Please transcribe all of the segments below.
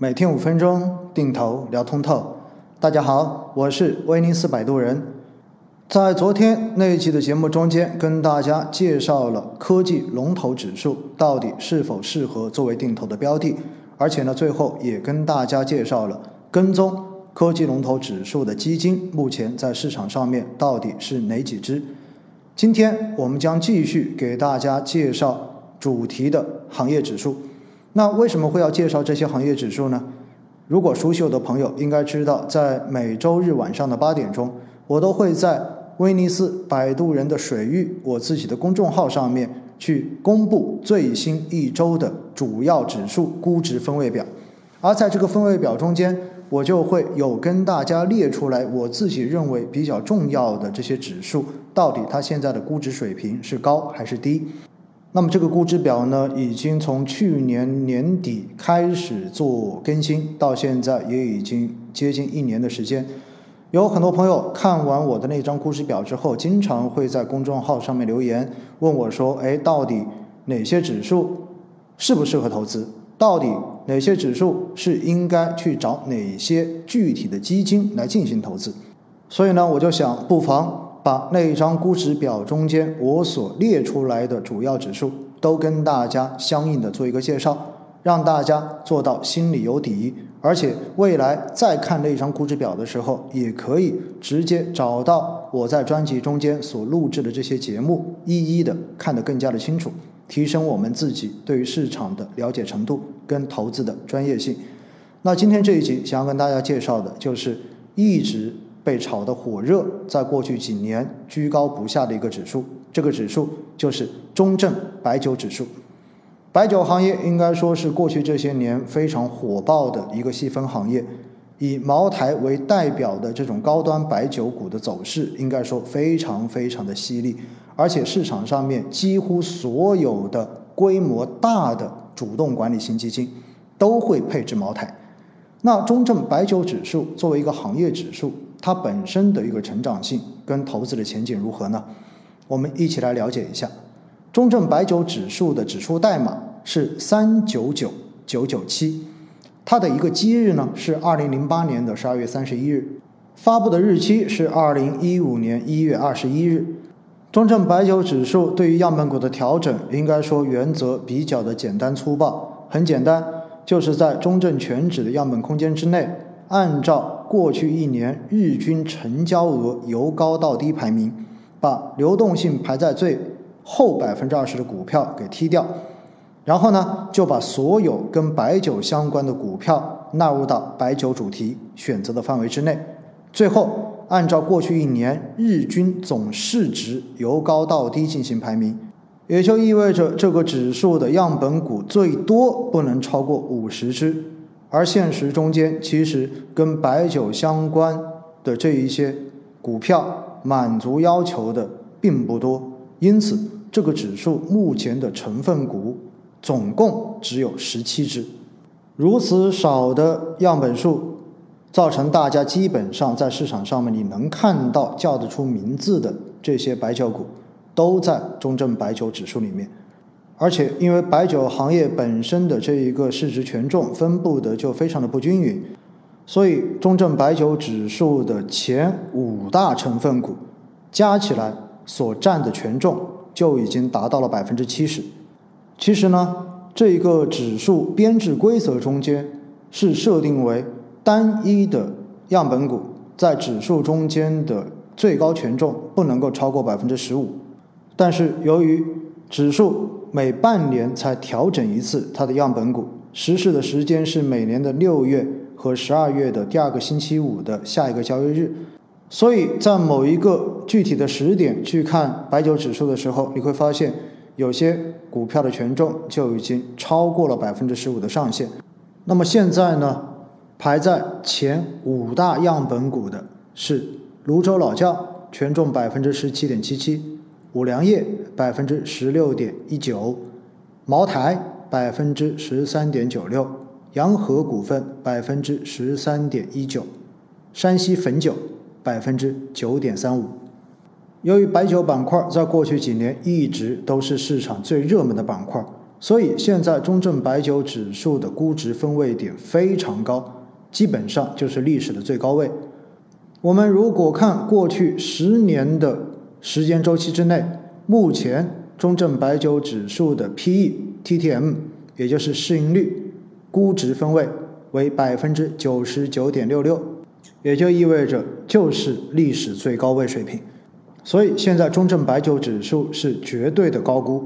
每天五分钟，定投聊通透。大家好，我是威尼斯摆渡人。在昨天那一期的节目中间，跟大家介绍了科技龙头指数到底是否适合作为定投的标的，而且呢，最后也跟大家介绍了跟踪科技龙头指数的基金目前在市场上面到底是哪几只。今天我们将继续给大家介绍主题的行业指数。那为什么会要介绍这些行业指数呢？如果熟悉我的朋友应该知道，在每周日晚上的八点钟，我都会在威尼斯摆渡人的水域我自己的公众号上面去公布最新一周的主要指数估值分位表，而在这个分位表中间。我就会有跟大家列出来，我自己认为比较重要的这些指数，到底它现在的估值水平是高还是低？那么这个估值表呢，已经从去年年底开始做更新，到现在也已经接近一年的时间。有很多朋友看完我的那张估值表之后，经常会在公众号上面留言问我说：“哎，到底哪些指数适不适合投资？到底？”哪些指数是应该去找哪些具体的基金来进行投资？所以呢，我就想不妨把那一张估值表中间我所列出来的主要指数都跟大家相应的做一个介绍，让大家做到心里有底，而且未来再看那一张估值表的时候，也可以直接找到我在专辑中间所录制的这些节目，一一的看得更加的清楚。提升我们自己对于市场的了解程度跟投资的专业性。那今天这一集想要跟大家介绍的就是一直被炒得火热，在过去几年居高不下的一个指数，这个指数就是中证白酒指数。白酒行业应该说是过去这些年非常火爆的一个细分行业，以茅台为代表的这种高端白酒股的走势，应该说非常非常的犀利。而且市场上面几乎所有的规模大的主动管理型基金都会配置茅台。那中证白酒指数作为一个行业指数，它本身的一个成长性跟投资的前景如何呢？我们一起来了解一下。中证白酒指数的指数代码是三九九九九七，它的一个基日呢是二零零八年的十二月三十一日，发布的日期是二零一五年一月二十一日。中证白酒指数对于样本股的调整，应该说原则比较的简单粗暴，很简单，就是在中证全指的样本空间之内，按照过去一年日均成交额由高到低排名，把流动性排在最后百分之二十的股票给踢掉，然后呢，就把所有跟白酒相关的股票纳入到白酒主题选择的范围之内，最后。按照过去一年日均总市值由高到低进行排名，也就意味着这个指数的样本股最多不能超过五十只，而现实中间其实跟白酒相关的这一些股票满足要求的并不多，因此这个指数目前的成分股总共只有十七只，如此少的样本数。造成大家基本上在市场上面你能看到叫得出名字的这些白酒股，都在中证白酒指数里面，而且因为白酒行业本身的这一个市值权重分布的就非常的不均匀，所以中证白酒指数的前五大成分股加起来所占的权重就已经达到了百分之七十。其实呢，这一个指数编制规则中间是设定为。单一的样本股在指数中间的最高权重不能够超过百分之十五，但是由于指数每半年才调整一次它的样本股，实施的时间是每年的六月和十二月的第二个星期五的下一个交易日，所以在某一个具体的时点去看白酒指数的时候，你会发现有些股票的权重就已经超过了百分之十五的上限。那么现在呢？排在前五大样本股的是泸州老窖，权重百分之十七点七七；五粮液百分之十六点一九；茅台百分之十三点九六；洋河股份百分之十三点一九；山西汾酒百分之九点三五。由于白酒板块在过去几年一直都是市场最热门的板块，所以现在中证白酒指数的估值分位点非常高，基本上就是历史的最高位。我们如果看过去十年的时间周期之内，目前中证白酒指数的 P/E-TTM，也就是市盈率估值分位为百分之九十九点六六，也就意味着就是历史最高位水平。所以现在中证白酒指数是绝对的高估。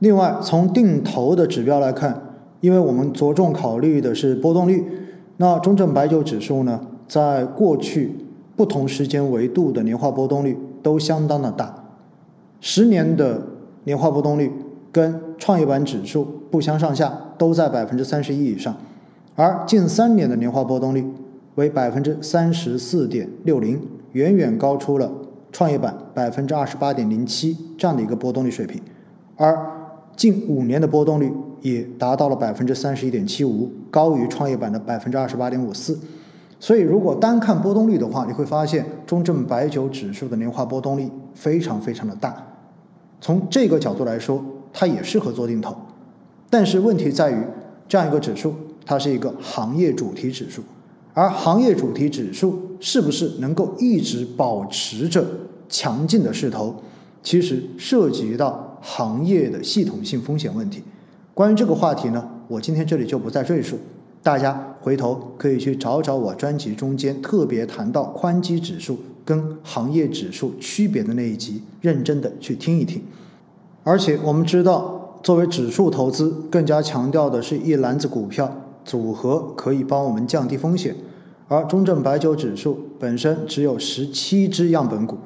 另外，从定投的指标来看，因为我们着重考虑的是波动率，那中证白酒指数呢，在过去不同时间维度的年化波动率都相当的大。十年的年化波动率跟创业板指数不相上下，都在百分之三十一以上，而近三年的年化波动率为百分之三十四点六零，远远高出了创业板百分之二十八点零七这样的一个波动率水平，而。近五年的波动率也达到了百分之三十一点七五，高于创业板的百分之二十八点五四。所以，如果单看波动率的话，你会发现中证白酒指数的年化波动率非常非常的大。从这个角度来说，它也适合做定投。但是问题在于，这样一个指数，它是一个行业主题指数，而行业主题指数是不是能够一直保持着强劲的势头，其实涉及到。行业的系统性风险问题，关于这个话题呢，我今天这里就不再赘述，大家回头可以去找找我专辑中间特别谈到宽基指数跟行业指数区别的那一集，认真的去听一听。而且我们知道，作为指数投资，更加强调的是一篮子股票组合可以帮我们降低风险，而中证白酒指数本身只有十七只样本股。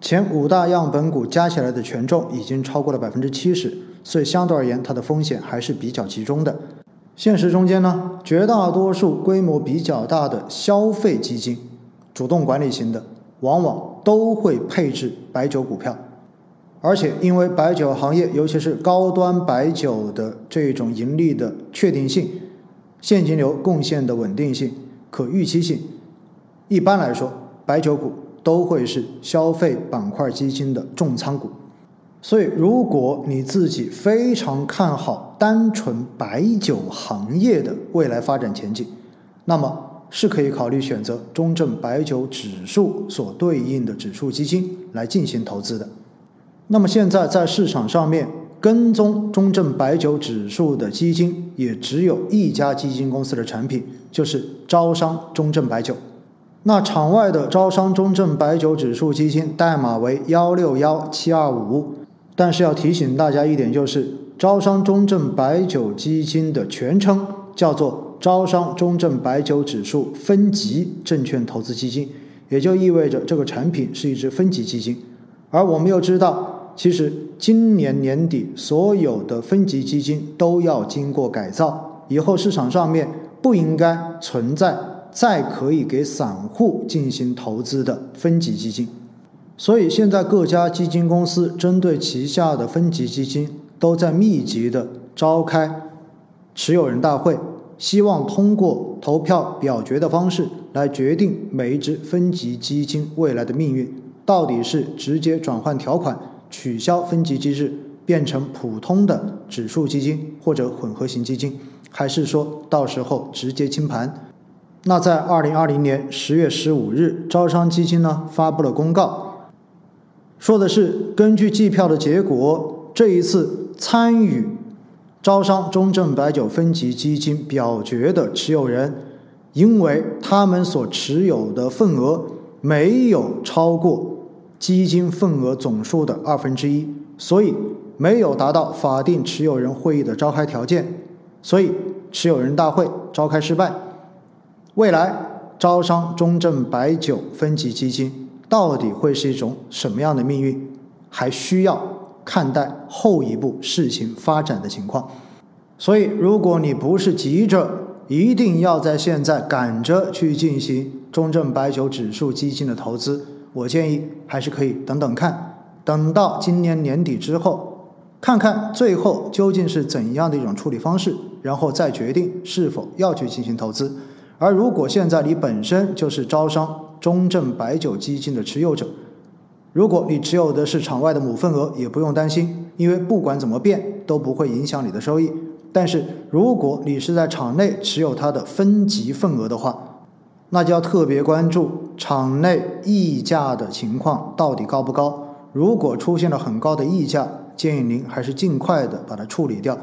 前五大样本股加起来的权重已经超过了百分之七十，所以相对而言，它的风险还是比较集中的。现实中间呢，绝大多数规模比较大的消费基金，主动管理型的，往往都会配置白酒股票，而且因为白酒行业，尤其是高端白酒的这种盈利的确定性、现金流贡献的稳定性、可预期性，一般来说，白酒股。都会是消费板块基金的重仓股，所以如果你自己非常看好单纯白酒行业的未来发展前景，那么是可以考虑选择中证白酒指数所对应的指数基金来进行投资的。那么现在在市场上面跟踪中证白酒指数的基金也只有一家基金公司的产品，就是招商中证白酒。那场外的招商中证白酒指数基金代码为幺六幺七二五，但是要提醒大家一点，就是招商中证白酒基金的全称叫做招商中证白酒指数分级证券投资基金，也就意味着这个产品是一只分级基金。而我们又知道，其实今年年底所有的分级基金都要经过改造，以后市场上面不应该存在。再可以给散户进行投资的分级基金，所以现在各家基金公司针对旗下的分级基金都在密集的召开持有人大会，希望通过投票表决的方式来决定每一只分级基金未来的命运，到底是直接转换条款取消分级机制，变成普通的指数基金或者混合型基金，还是说到时候直接清盘？那在二零二零年十月十五日，招商基金呢发布了公告，说的是根据计票的结果，这一次参与招商中证白酒分级基金表决的持有人，因为他们所持有的份额没有超过基金份额总数的二分之一，所以没有达到法定持有人会议的召开条件，所以持有人大会召开失败。未来招商中证白酒分级基金到底会是一种什么样的命运，还需要看待后一步事情发展的情况。所以，如果你不是急着一定要在现在赶着去进行中证白酒指数基金的投资，我建议还是可以等等看，等到今年年底之后，看看最后究竟是怎样的一种处理方式，然后再决定是否要去进行投资。而如果现在你本身就是招商中证白酒基金的持有者，如果你持有的是场外的母份额，也不用担心，因为不管怎么变，都不会影响你的收益。但是如果你是在场内持有它的分级份额的话，那就要特别关注场内溢价的情况到底高不高。如果出现了很高的溢价，建议您还是尽快的把它处理掉，